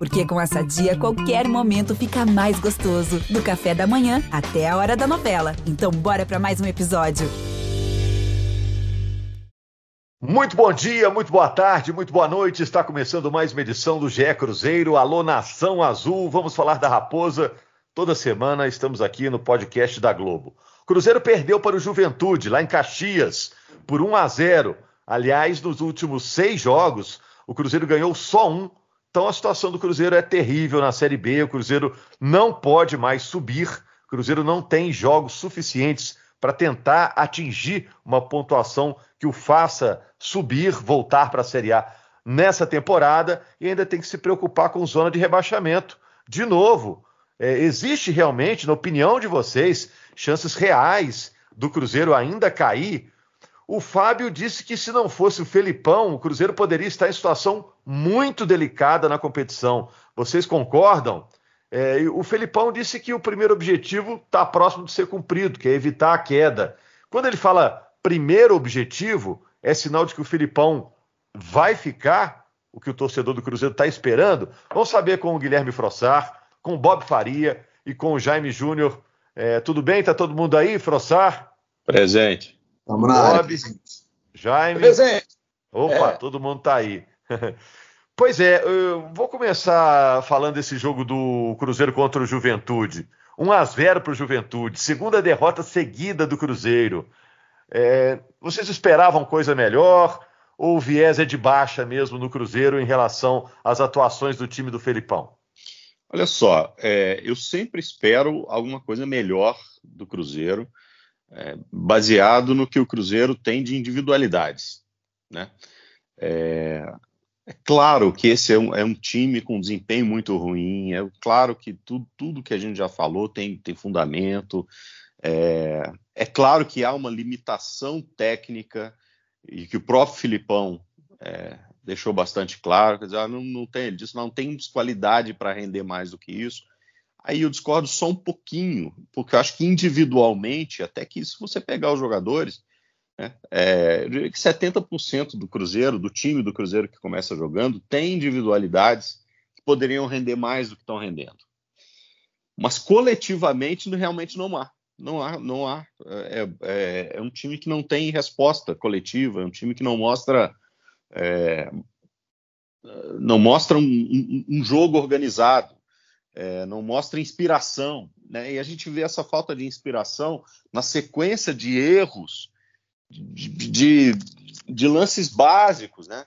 Porque com essa dia, qualquer momento fica mais gostoso. Do café da manhã até a hora da novela. Então, bora para mais um episódio. Muito bom dia, muito boa tarde, muito boa noite. Está começando mais uma edição do GE Cruzeiro. Alô, Nação Azul. Vamos falar da Raposa. Toda semana estamos aqui no podcast da Globo. Cruzeiro perdeu para o Juventude, lá em Caxias, por 1 a 0. Aliás, nos últimos seis jogos, o Cruzeiro ganhou só um então a situação do Cruzeiro é terrível na Série B. O Cruzeiro não pode mais subir. O Cruzeiro não tem jogos suficientes para tentar atingir uma pontuação que o faça subir, voltar para a Série A nessa temporada e ainda tem que se preocupar com zona de rebaixamento. De novo, é, existe realmente, na opinião de vocês, chances reais do Cruzeiro ainda cair o Fábio disse que se não fosse o Felipão, o Cruzeiro poderia estar em situação muito delicada na competição. Vocês concordam? É, o Felipão disse que o primeiro objetivo está próximo de ser cumprido, que é evitar a queda. Quando ele fala primeiro objetivo, é sinal de que o Felipão vai ficar, o que o torcedor do Cruzeiro está esperando. Vamos saber com o Guilherme Frossar, com o Bob Faria e com o Jaime Júnior. É, tudo bem? Está todo mundo aí, Frossar? Presente. Vamos na Bob, área. Jaime. Presente. Opa, é. todo mundo tá aí. pois é, eu vou começar falando desse jogo do Cruzeiro contra o Juventude. 1 a 0 para o Juventude, segunda derrota seguida do Cruzeiro. É, vocês esperavam coisa melhor ou o viés é de baixa mesmo no Cruzeiro em relação às atuações do time do Felipão? Olha só, é, eu sempre espero alguma coisa melhor do Cruzeiro é, baseado no que o Cruzeiro tem de individualidades. Né? É, é claro que esse é um, é um, time com desempenho muito ruim, é claro que tudo, tudo que a gente já falou tem, tem fundamento, é, é, claro que há uma limitação técnica e que o próprio Filipão é, deixou bastante claro, quer dizer, ah, não, não tem, ele disse, não tem qualidade para render mais do que isso, Aí eu discordo só um pouquinho, porque eu acho que individualmente, até que se você pegar os jogadores, né, é, eu diria que 70% do Cruzeiro, do time do Cruzeiro que começa jogando, tem individualidades que poderiam render mais do que estão rendendo. Mas coletivamente realmente não há. Não há, não há. É, é, é um time que não tem resposta coletiva, é um time que não mostra. É, não mostra um, um, um jogo organizado é, não mostra inspiração, né? E a gente vê essa falta de inspiração na sequência de erros, de, de, de lances básicos, né?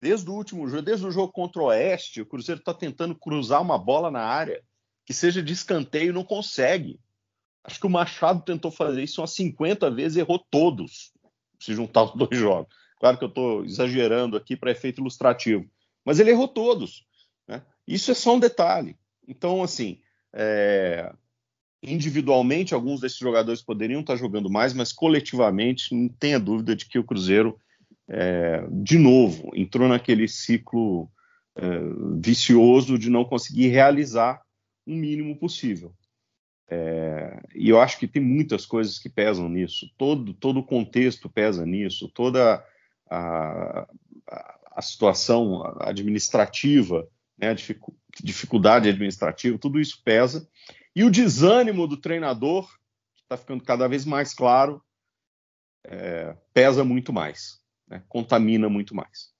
Desde o último jogo, desde o jogo contra o Oeste, o Cruzeiro está tentando cruzar uma bola na área que seja de escanteio e não consegue. Acho que o Machado tentou fazer isso umas 50 vezes errou todos, se juntar os dois jogos. Claro que eu estou exagerando aqui para efeito ilustrativo, mas ele errou todos. Né? Isso é só um detalhe. Então, assim, é, individualmente, alguns desses jogadores poderiam estar jogando mais, mas coletivamente, não tenha dúvida de que o Cruzeiro, é, de novo, entrou naquele ciclo é, vicioso de não conseguir realizar o mínimo possível. É, e eu acho que tem muitas coisas que pesam nisso. Todo, todo o contexto pesa nisso. Toda a, a, a situação administrativa, né, a dificuldade administrativa, tudo isso pesa. E o desânimo do treinador, que está ficando cada vez mais claro, é, pesa muito mais, né? contamina muito mais.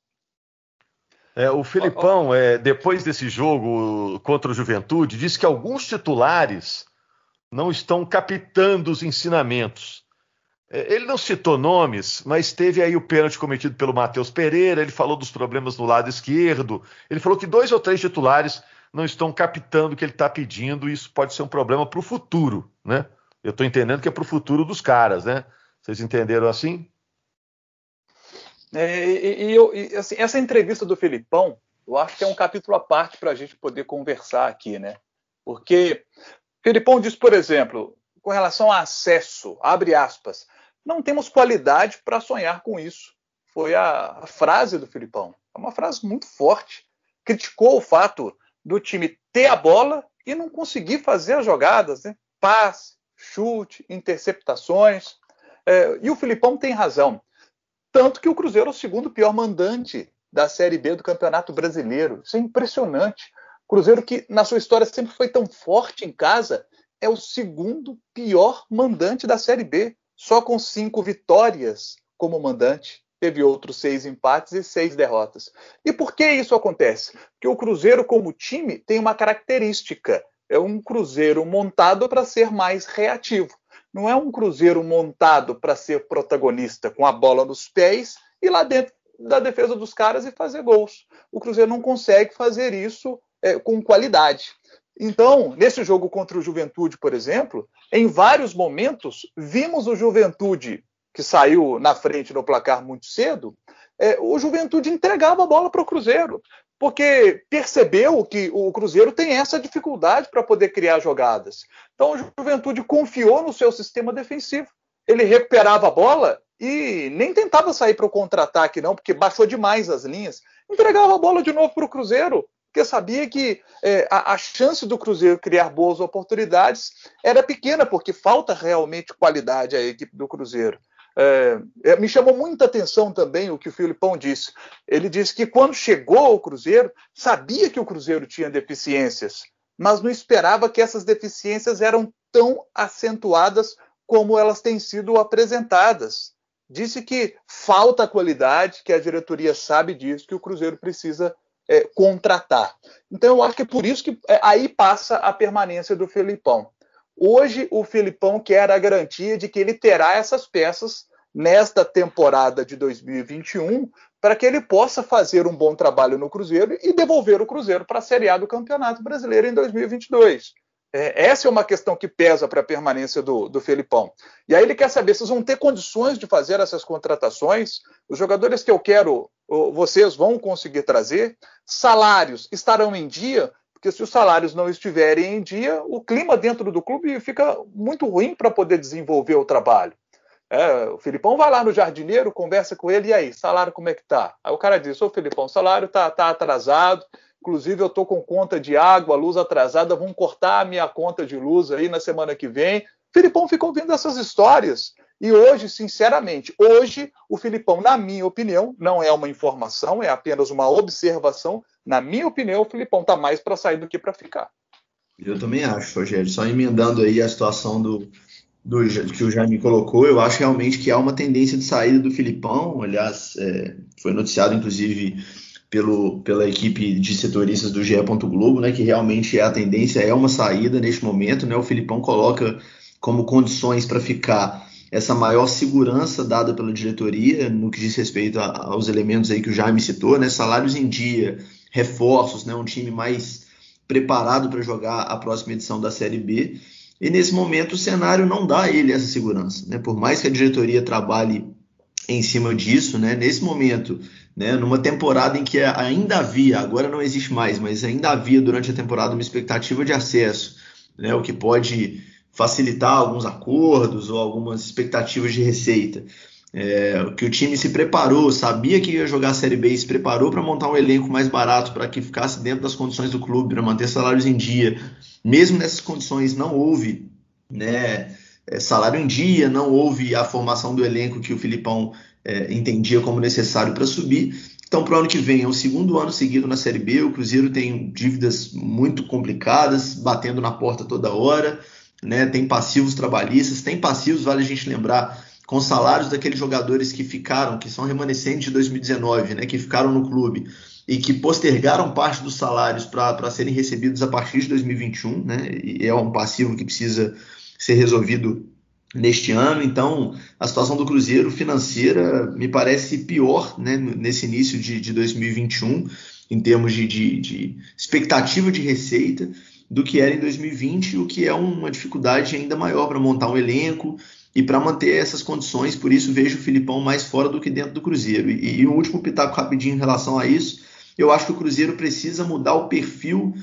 É, o Filipão, é, depois desse jogo contra o Juventude, disse que alguns titulares não estão captando os ensinamentos. É, ele não citou nomes, mas teve aí o pênalti cometido pelo Matheus Pereira, ele falou dos problemas no lado esquerdo, ele falou que dois ou três titulares não estão captando o que ele está pedindo, e isso pode ser um problema para o futuro, né? Eu estou entendendo que é para o futuro dos caras, né? Vocês entenderam assim? É, e, e, e assim, essa entrevista do Filipão, eu acho que é um capítulo à parte para a gente poder conversar aqui, né? Porque Filipão diz, por exemplo, com relação a acesso, abre aspas, não temos qualidade para sonhar com isso. Foi a, a, frase do Filipão. É uma frase muito forte. Criticou o fato do time ter a bola e não conseguir fazer as jogadas, né? passe, chute, interceptações. É, e o Filipão tem razão. Tanto que o Cruzeiro é o segundo pior mandante da Série B do Campeonato Brasileiro. Isso é impressionante. Cruzeiro que na sua história sempre foi tão forte em casa, é o segundo pior mandante da Série B, só com cinco vitórias como mandante. Teve outros seis empates e seis derrotas. E por que isso acontece? Porque o Cruzeiro, como time, tem uma característica: é um Cruzeiro montado para ser mais reativo. Não é um Cruzeiro montado para ser protagonista com a bola nos pés e lá dentro da defesa dos caras e fazer gols. O Cruzeiro não consegue fazer isso é, com qualidade. Então, nesse jogo contra o Juventude, por exemplo, em vários momentos vimos o Juventude que saiu na frente no placar muito cedo, é, o Juventude entregava a bola para o Cruzeiro, porque percebeu que o Cruzeiro tem essa dificuldade para poder criar jogadas. Então, o Juventude confiou no seu sistema defensivo. Ele recuperava a bola e nem tentava sair para o contra-ataque, não, porque baixou demais as linhas. Entregava a bola de novo para o Cruzeiro, porque sabia que é, a, a, chance do Cruzeiro criar boas oportunidades era pequena, porque falta realmente qualidade à equipe do Cruzeiro. É, é, me chamou muita atenção também o que o Filipão disse. Ele disse que quando chegou ao Cruzeiro, sabia que o Cruzeiro tinha deficiências, mas não esperava que essas deficiências eram tão acentuadas como elas têm sido apresentadas. Disse que falta qualidade, que a diretoria sabe disso, que o Cruzeiro precisa é, contratar. Então, eu acho que é por isso que é, aí passa a permanência do Felipão. Hoje, o Felipão quer a garantia de que ele terá essas peças nesta temporada de 2021 para que ele possa fazer um bom trabalho no Cruzeiro e devolver o Cruzeiro para a Série A do Campeonato Brasileiro em 2022. É, essa é uma questão que pesa para a permanência do, do Felipão. E aí ele quer saber se vão ter condições de fazer essas contratações, os jogadores que eu quero, vocês vão conseguir trazer, salários estarão em dia, porque se os salários não estiverem em dia, o clima dentro do clube fica muito ruim para poder desenvolver o trabalho. É, o Filipão vai lá no jardineiro, conversa com ele, e aí, salário como é que tá? Aí o cara diz, ô Filipão, salário tá, tá atrasado, Inclusive, eu estou com conta de água, luz atrasada, vão cortar a minha conta de luz aí na semana que vem. Filipão ficou ouvindo essas histórias. E hoje, sinceramente, hoje o Filipão, na minha opinião, não é uma informação, é apenas uma observação. Na minha opinião, o Filipão está mais para sair do que para ficar. Eu também acho, Rogério. Só emendando aí a situação do, do que o Jaime colocou, eu acho realmente que há uma tendência de saída do Filipão. Aliás, é, foi noticiado, inclusive, pelo, pela equipe de setoristas do GE. Globo, né, que realmente é a tendência é uma saída neste momento. Né, o Filipão coloca como condições para ficar essa maior segurança dada pela diretoria no que diz respeito a, aos elementos aí que o Jaime citou, né, salários em dia, reforços, né, um time mais preparado para jogar a próxima edição da Série B. E nesse momento o cenário não dá a ele essa segurança. Né? Por mais que a diretoria trabalhe em cima disso, né? nesse momento né, numa temporada em que ainda havia, agora não existe mais, mas ainda havia durante a temporada uma expectativa de acesso, né, o que pode facilitar alguns acordos ou algumas expectativas de receita. É, que o time se preparou, sabia que ia jogar a Série B e se preparou para montar um elenco mais barato para que ficasse dentro das condições do clube, para manter salários em dia. Mesmo nessas condições, não houve né, é, salário em dia, não houve a formação do elenco que o Filipão é, entendia como necessário para subir. Então, para o ano que vem, é o segundo ano seguido na Série B. O Cruzeiro tem dívidas muito complicadas, batendo na porta toda hora, né? tem passivos trabalhistas, tem passivos, vale a gente lembrar, com salários daqueles jogadores que ficaram, que são remanescentes de 2019, né? que ficaram no clube e que postergaram parte dos salários para serem recebidos a partir de 2021, né? e é um passivo que precisa ser resolvido neste ano. Então, a situação do Cruzeiro financeira me parece pior né, nesse início de, de 2021, em termos de, de, de, expectativa de receita, do que era em 2020, o que é uma dificuldade ainda maior para montar um elenco e para manter essas condições. Por isso, vejo o Filipão mais fora do que dentro do Cruzeiro. E, e um último pitaco rapidinho em relação a isso. Eu acho que o Cruzeiro precisa mudar o perfil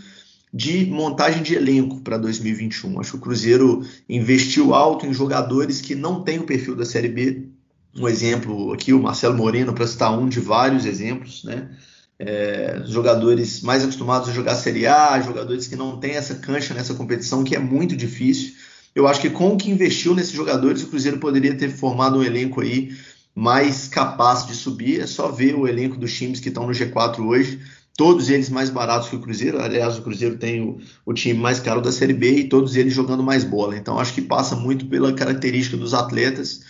de montagem de elenco para 2021. Acho que o Cruzeiro investiu alto em jogadores que não têm o perfil da Série B. Um exemplo aqui, o Marcelo Moreno, para citar um de vários exemplos, né? É, jogadores mais acostumados a jogar Série A, jogadores que não têm essa cancha nessa competição, que é muito difícil. Eu acho que com o que investiu nesses jogadores, o Cruzeiro poderia ter formado um elenco aí mais capaz de subir. É só ver o elenco dos times que estão no G4 hoje todos eles mais baratos que o Cruzeiro. Aliás, o Cruzeiro tem o, o, time mais caro da Série B e todos eles jogando mais bola. Então, acho que passa muito pela característica dos atletas.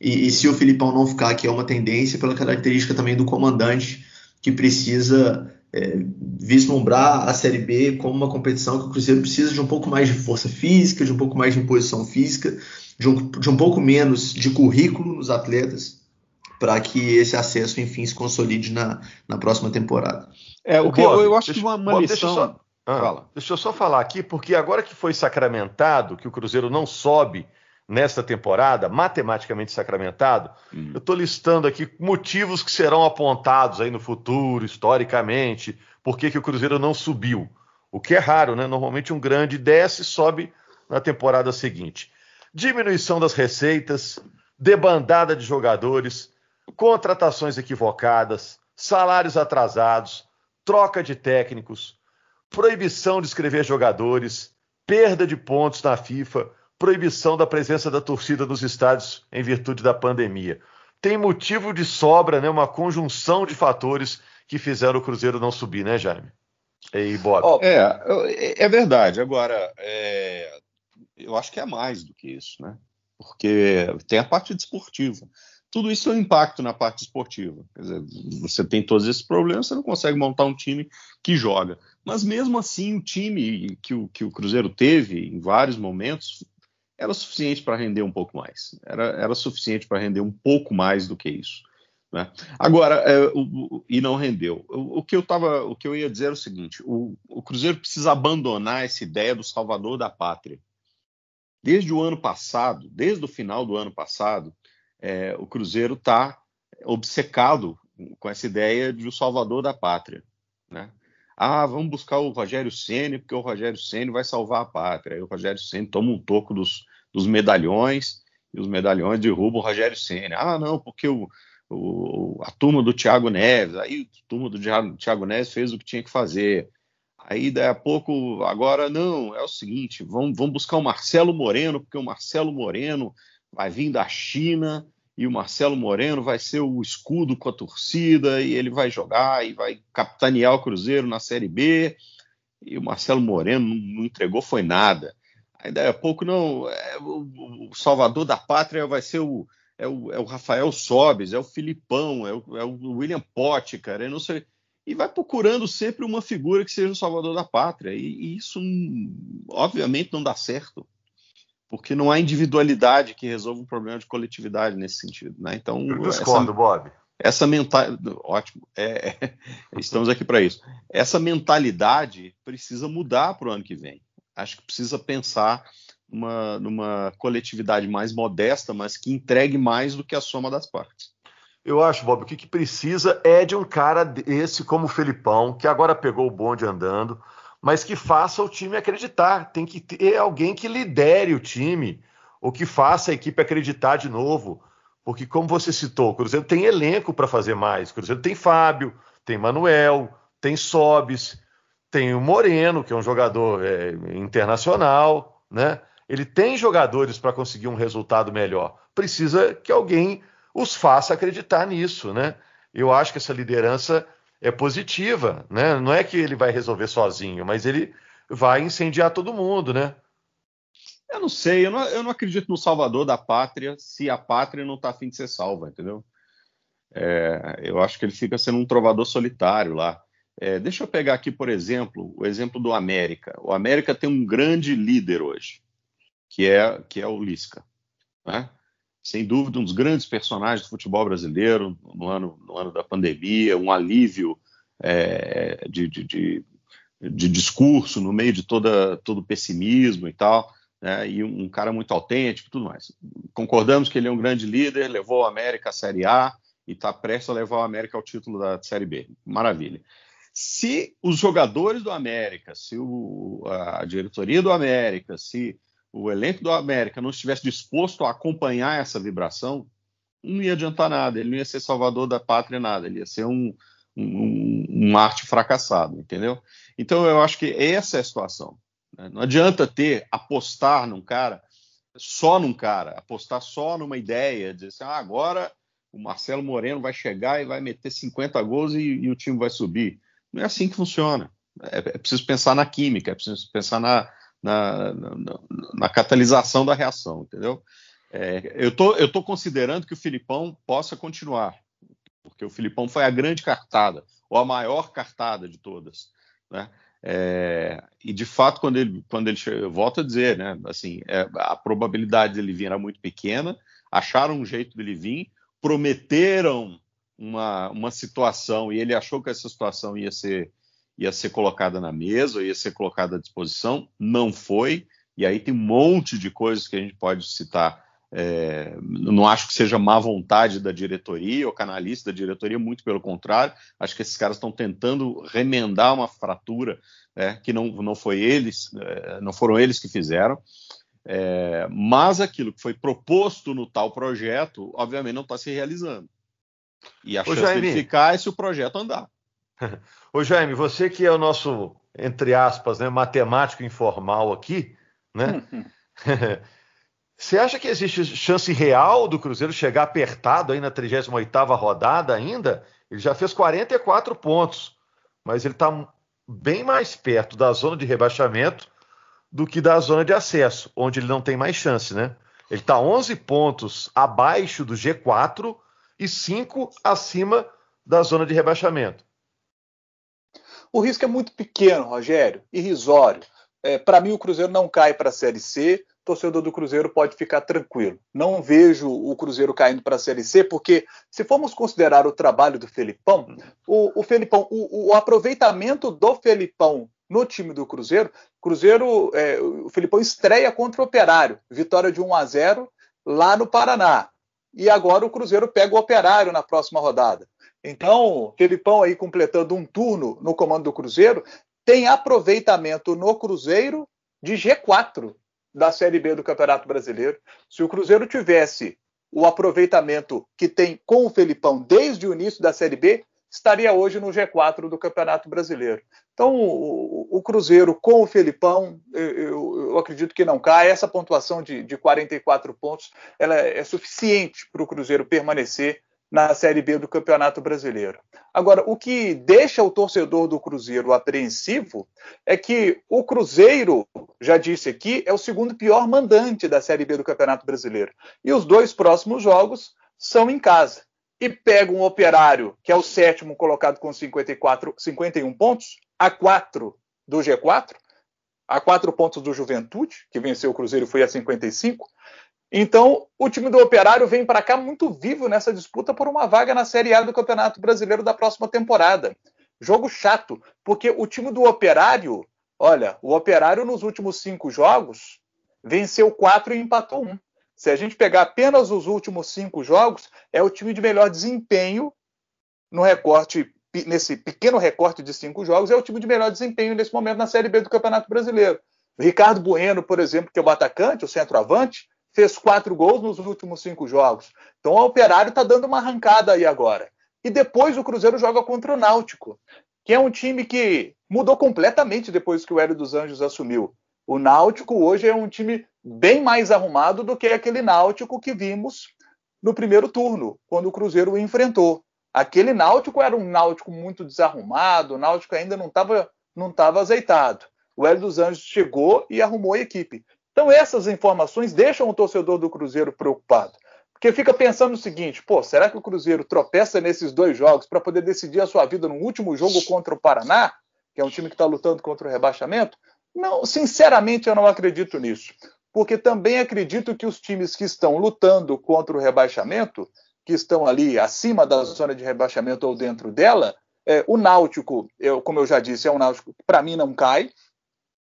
E, e, se o Filipão não ficar, que é uma tendência, pela característica também do comandante, que precisa é, vislumbrar a Série B como uma competição que o Cruzeiro precisa de um pouco mais de força física, de um pouco mais de imposição física, de um, de um pouco menos de currículo nos atletas, para que esse acesso, enfim, se consolide na, na próxima temporada. É, o que Bob, eu, eu, acho deixa, que uma, uma Bob, lição... Deixa eu, só, ah, Fala. deixa eu só falar aqui, porque agora que foi sacramentado que o Cruzeiro não sobe nesta temporada, matematicamente sacramentado, hum. eu estou listando aqui motivos que serão apontados aí no futuro, historicamente, por que, que o Cruzeiro não subiu. O que é raro, né? Normalmente um grande desce e sobe na temporada seguinte. Diminuição das receitas, debandada de jogadores, contratações equivocadas, salários atrasados, troca de técnicos, proibição de escrever jogadores, perda de pontos na FIFA, proibição da presença da torcida nos estádios em virtude da pandemia. Tem motivo de sobra, né? Uma conjunção de fatores que fizeram o Cruzeiro não subir, né, Jaime? E Bob. é, é verdade. Agora, é, eu acho que é mais do que isso, né? Porque tem a parte desportiva. Tudo isso tem um impacto na parte esportiva. Dizer, você tem todos esses problemas, você não consegue montar um time que joga. Mas mesmo assim, o time que o, que o Cruzeiro teve em vários momentos era suficiente para render um pouco mais. Era, era suficiente para render um pouco mais do que isso. Né? Agora, é, o, o, e não rendeu. O, o, que eu tava, o que eu ia dizer é o seguinte: o, Cruzeiro precisa abandonar essa ideia do salvador da pátria. Desde o ano passado, desde o final do ano passado, é, o Cruzeiro está obcecado com essa ideia de o salvador da pátria. Né? Ah, vamos buscar o Rogério Ceni porque o Rogério Ceni vai salvar a pátria. Aí o Rogério Ceni toma um toco dos, dos medalhões e os medalhões derrubam o Rogério Ceni. Ah, não, porque o, o, a turma do Thiago Neves, aí a turma do Thiago Neves fez o que tinha que fazer. Aí daí a pouco, agora não, é o seguinte, vamos, vamos buscar o Marcelo Moreno, porque o Marcelo Moreno vai vir da China e o Marcelo Moreno vai ser o escudo com a torcida e ele vai jogar e vai capitanear o Cruzeiro na Série B. E o Marcelo Moreno não, entregou foi nada. Aí daí a pouco não, é, o, o, salvador da pátria vai ser o é, o, é o Rafael Sobes, é o Filipão, é o, é o William Potti, cara, eu não sei. E vai procurando sempre uma figura que seja o salvador da pátria. E, e isso, obviamente, não dá certo porque não há individualidade que resolva um problema de coletividade nesse sentido. Né? Então, Eu discordo, essa, Bob. Essa mentalidade. Ótimo, é, é, estamos aqui para isso. Essa mentalidade precisa mudar para o ano que vem. Acho que precisa pensar uma, numa coletividade mais modesta, mas que entregue mais do que a soma das partes. Eu acho, Bob, o que, que precisa é de um cara esse como o Felipão, que agora pegou o bonde andando mas que faça o time acreditar. Tem que ter alguém que lidere o time, ou que faça a equipe acreditar de novo. Porque, como você citou, o Cruzeiro tem elenco para fazer mais. O Cruzeiro tem Fábio, tem Manuel, tem Sobis, tem o Moreno, que é um jogador é, internacional, né? Ele tem jogadores para conseguir um resultado melhor. Precisa que alguém os faça acreditar nisso, né? Eu acho que essa liderança é positiva, né? Não é que ele vai resolver sozinho, mas ele vai incendiar todo mundo, né? Eu não sei, eu não, eu não acredito no salvador da pátria se a pátria não está afim de ser salva, entendeu? É, eu acho que ele fica sendo um trovador solitário lá. É, deixa eu pegar aqui, por exemplo, o exemplo do América. O América tem um grande líder hoje, que é, que é o Lisca. Né? Sem dúvida, um dos grandes personagens do futebol brasileiro no ano, no ano da pandemia, um alívio é, de, de, de, de, discurso no meio de toda, todo o pessimismo e tal, né, e um, cara muito autêntico e tudo mais. Concordamos que ele é um grande líder, levou a América à Série A e está prestes a levar o América ao título da Série B. Maravilha. Se os jogadores do América, se o, a diretoria do América, se o elenco do América não estivesse disposto a acompanhar essa vibração, não ia adiantar nada, ele não ia ser salvador da pátria nada, ele ia ser um, um, um arte fracassado, entendeu? Então eu acho que essa é a situação. Né? Não adianta ter, apostar num cara, só num cara, apostar só numa ideia, dizer assim, ah, agora o Marcelo Moreno vai chegar e vai meter 50 gols e, e o time vai subir. Não é assim que funciona. É, é preciso pensar na química, é preciso pensar na, na, na, na catalisação da reação, entendeu? É, eu tô, estou tô considerando que o Filipão possa continuar, porque o Filipão foi a grande cartada, ou a maior cartada de todas. Né? É, e de fato, quando ele, quando ele chega, eu volto a dizer, né, assim, é, a probabilidade dele vir era muito pequena, acharam um jeito dele vir, prometeram uma, uma situação e ele achou que essa situação ia ser, ia ser colocada na mesa, ia ser colocada à disposição, não foi. E aí tem um monte de coisas que a gente pode citar. É, não acho que seja má vontade da diretoria ou canalista da diretoria, muito pelo contrário. Acho que esses caras estão tentando remendar uma fratura é, que não, não foi eles, é, não foram eles que fizeram. É, mas aquilo que foi proposto no tal projeto, obviamente, não está se realizando. E a Ô, chance Jaime, de ficar é se o projeto andar. Ô Jaime, você que é o nosso, entre aspas, né, matemático informal aqui, né? Você acha que existe chance real do Cruzeiro chegar apertado aí na 38ª rodada ainda? Ele já fez 44 pontos, mas ele está bem mais perto da zona de rebaixamento do que da zona de acesso, onde ele não tem mais chance, né? Ele está 11 pontos abaixo do G4 e 5 acima da zona de rebaixamento. O risco é muito pequeno, Rogério, irrisório. É, para mim, o Cruzeiro não cai para a Série C. Torcedor do Cruzeiro pode ficar tranquilo. Não vejo o Cruzeiro caindo para a Série C, porque se formos considerar o trabalho do Felipão, o, o Felipão, o, o aproveitamento do Felipão no time do Cruzeiro, Cruzeiro, é, o Felipão estreia contra o Operário, vitória de 1 a 0 lá no Paraná e agora o Cruzeiro pega o Operário na próxima rodada. Então, Felipão aí completando um turno no comando do Cruzeiro, tem aproveitamento no Cruzeiro de G4 da Série B do Campeonato Brasileiro. Se o Cruzeiro tivesse o aproveitamento que tem com o Felipão desde o início da Série B, estaria hoje no G4 do Campeonato Brasileiro. Então, o, o Cruzeiro com o Felipão, eu, eu, eu, acredito que não cai. Essa pontuação de, de 44 pontos ela é, é suficiente para o Cruzeiro permanecer na Série B do Campeonato Brasileiro. Agora, o que deixa o torcedor do Cruzeiro apreensivo é que o Cruzeiro, já disse aqui, é o segundo pior mandante da Série B do Campeonato Brasileiro. E os dois próximos jogos são em casa e pega um operário, que é o sétimo colocado com 54, 51 pontos, a 4 do G4, a 4 pontos do Juventude, que venceu o Cruzeiro foi a 55. Então, o time do Operário vem para cá muito vivo nessa disputa por uma vaga na Série A do Campeonato Brasileiro da próxima temporada. Jogo chato, porque o time do Operário, olha, o Operário nos últimos cinco jogos venceu quatro e empatou um. Se a gente pegar apenas os últimos cinco jogos, é o time de melhor desempenho no recorte, nesse pequeno recorte de cinco jogos, é o time de melhor desempenho nesse momento na Série B do Campeonato Brasileiro. Ricardo Bueno, por exemplo, que é o atacante, o centroavante, fez quatro gols nos últimos cinco jogos. Então o Operário está dando uma arrancada aí agora. E depois o Cruzeiro joga contra o Náutico, que é um time que mudou completamente depois que o Hélio dos Anjos assumiu. O Náutico hoje é um time bem mais arrumado do que aquele Náutico que vimos no primeiro turno, quando o Cruzeiro o enfrentou. Aquele Náutico era um Náutico muito desarrumado, o Náutico ainda não estava não tava azeitado. O Hélio dos Anjos chegou e arrumou a equipe. Então essas informações deixam o torcedor do Cruzeiro preocupado. Porque fica pensando o seguinte: pô, será que o Cruzeiro tropeça nesses dois jogos para poder decidir a sua vida no último jogo contra o Paraná, que é um time que está lutando contra o rebaixamento? Não, sinceramente, eu não acredito nisso. Porque também acredito que os times que estão lutando contra o rebaixamento, que estão ali acima da zona de rebaixamento ou dentro dela, é, o Náutico, eu, como eu já disse, é um Náutico que para mim não cai,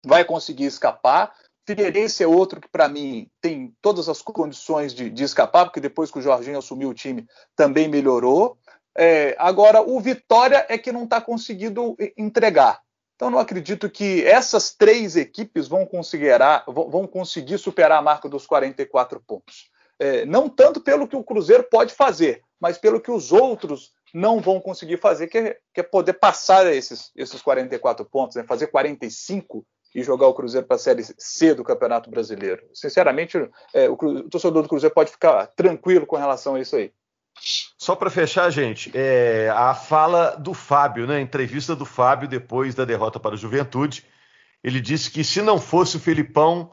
vai conseguir escapar. Figueirense é outro que, para mim, tem todas as condições de, de, escapar, porque depois que o Jorginho assumiu o time, também melhorou. É, agora, o Vitória é que não está conseguindo entregar. Então, não acredito que essas três equipes vão conseguir, vão conseguir superar a marca dos 44 pontos. É, não tanto pelo que o Cruzeiro pode fazer, mas pelo que os outros não vão conseguir fazer, que é, que é poder passar esses, esses 44 pontos, né? fazer 45 e jogar o Cruzeiro para a Série C do Campeonato Brasileiro. Sinceramente, é, o, o torcedor do Cruzeiro pode ficar tranquilo com relação a isso aí. Só para fechar, gente, é, a fala do Fábio, né? A entrevista do Fábio depois da derrota para o Juventude. Ele disse que se não fosse o Felipão,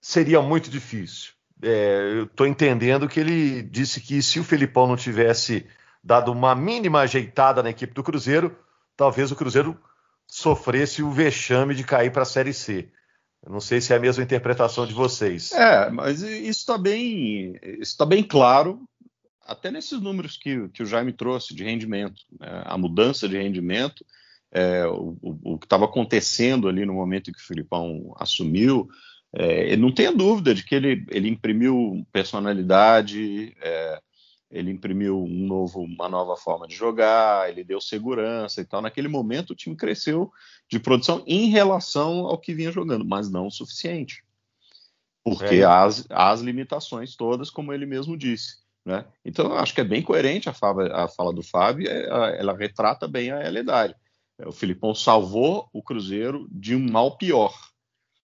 seria muito difícil. É, eu estou entendendo que ele disse que se o Felipão não tivesse dado uma mínima ajeitada na equipe do Cruzeiro, talvez o Cruzeiro sofresse o vexame de cair para a Série C. Eu não sei se é a mesma interpretação de vocês. É, mas isso está bem, está bem claro, até nesses números que, que o Jaime trouxe de rendimento, né? a mudança de rendimento, é, o, o, o, que estava acontecendo ali no momento em que o Filipão assumiu, é, não tenha dúvida de que ele, ele imprimiu personalidade, é, ele imprimiu um novo, uma nova forma de jogar, ele deu segurança e tal. Naquele momento, o time cresceu de produção em relação ao que vinha jogando, mas não o suficiente. Porque é. as, as limitações todas, como ele mesmo disse. Né? Então, eu acho que é bem coerente a fala, a fala do Fábio, é, ela retrata bem a realidade. O Filipão salvou o Cruzeiro de um mal pior.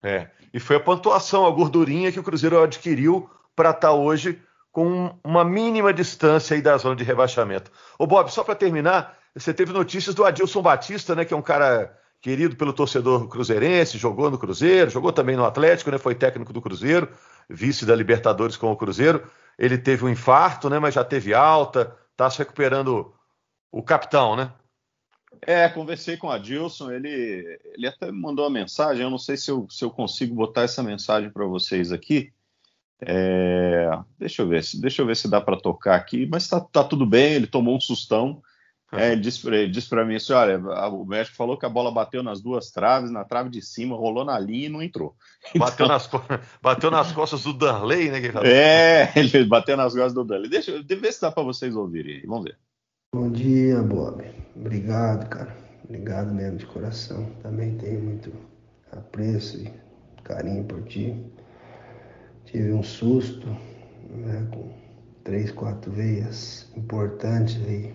É, e foi a pontuação, a gordurinha que o Cruzeiro adquiriu para estar tá hoje com uma mínima distância aí da zona de rebaixamento. Ô Bob, só para terminar, você teve notícias do Adilson Batista, né, que é um cara querido pelo torcedor cruzeirense, jogou no Cruzeiro, jogou também no Atlético, né, foi técnico do Cruzeiro, vice da Libertadores com o Cruzeiro. Ele teve um infarto, né, mas já teve alta, está se recuperando o capitão, né? É, conversei com o Adilson, ele, ele até me mandou uma mensagem, eu não sei se eu, se eu consigo botar essa mensagem para vocês aqui, é, deixa eu ver se deixa eu ver se dá para tocar aqui, mas tá, tá, tudo bem. Ele tomou um sustão. É, ele disse para mim assim: olha, o médico falou que a bola bateu nas duas traves, na trave de cima, rolou na linha e não entrou. Bateu, então, nas, bateu nas costas do Danley, né? é, ele bateu nas costas do Danley. Deixa eu ver se dá para vocês ouvirem. Vamos ver. Bom dia, Bob. Obrigado, cara. Obrigado mesmo de coração. Também tenho muito apreço e carinho por ti tive um susto, né, com três, quatro veias importantes aí.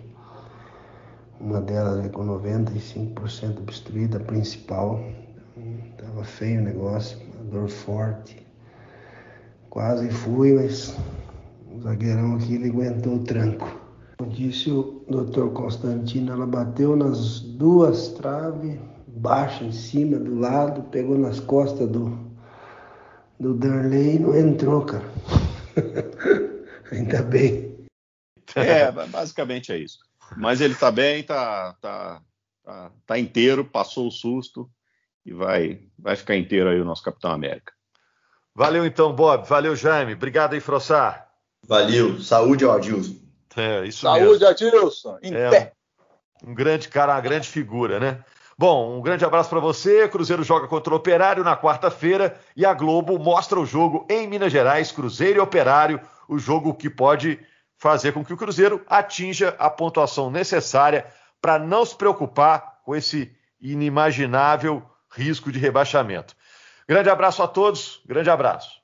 Uma delas com 95% obstruída, a principal. Tava feio o negócio, uma dor forte. Quase fui, mas o zagueirão aqui ele aguentou o tranco. Disse o doutor Constantino, ela bateu nas duas traves, baixo em cima, do lado, pegou nas costas do, do Darley não entrou, cara. Ainda bem. É, basicamente é isso. Mas ele tá bem, tá, tá, tá, tá inteiro, passou o susto e vai, vai ficar inteiro aí o nosso Capitão América. Valeu então, Bob. Valeu, Jaime. Obrigado aí, Frossar. Valeu. Saúde ao Adilson. É, isso Saúde, mesmo. Adilson. Em é, pé. Um grande cara, uma grande figura, né? Bom, um grande abraço para você. Cruzeiro joga contra o Operário na quarta-feira e a Globo mostra o jogo em Minas Gerais, Cruzeiro e Operário, o jogo que pode fazer com que o Cruzeiro atinja a pontuação necessária para não se preocupar com esse inimaginável risco de rebaixamento. Grande abraço a todos, grande abraço.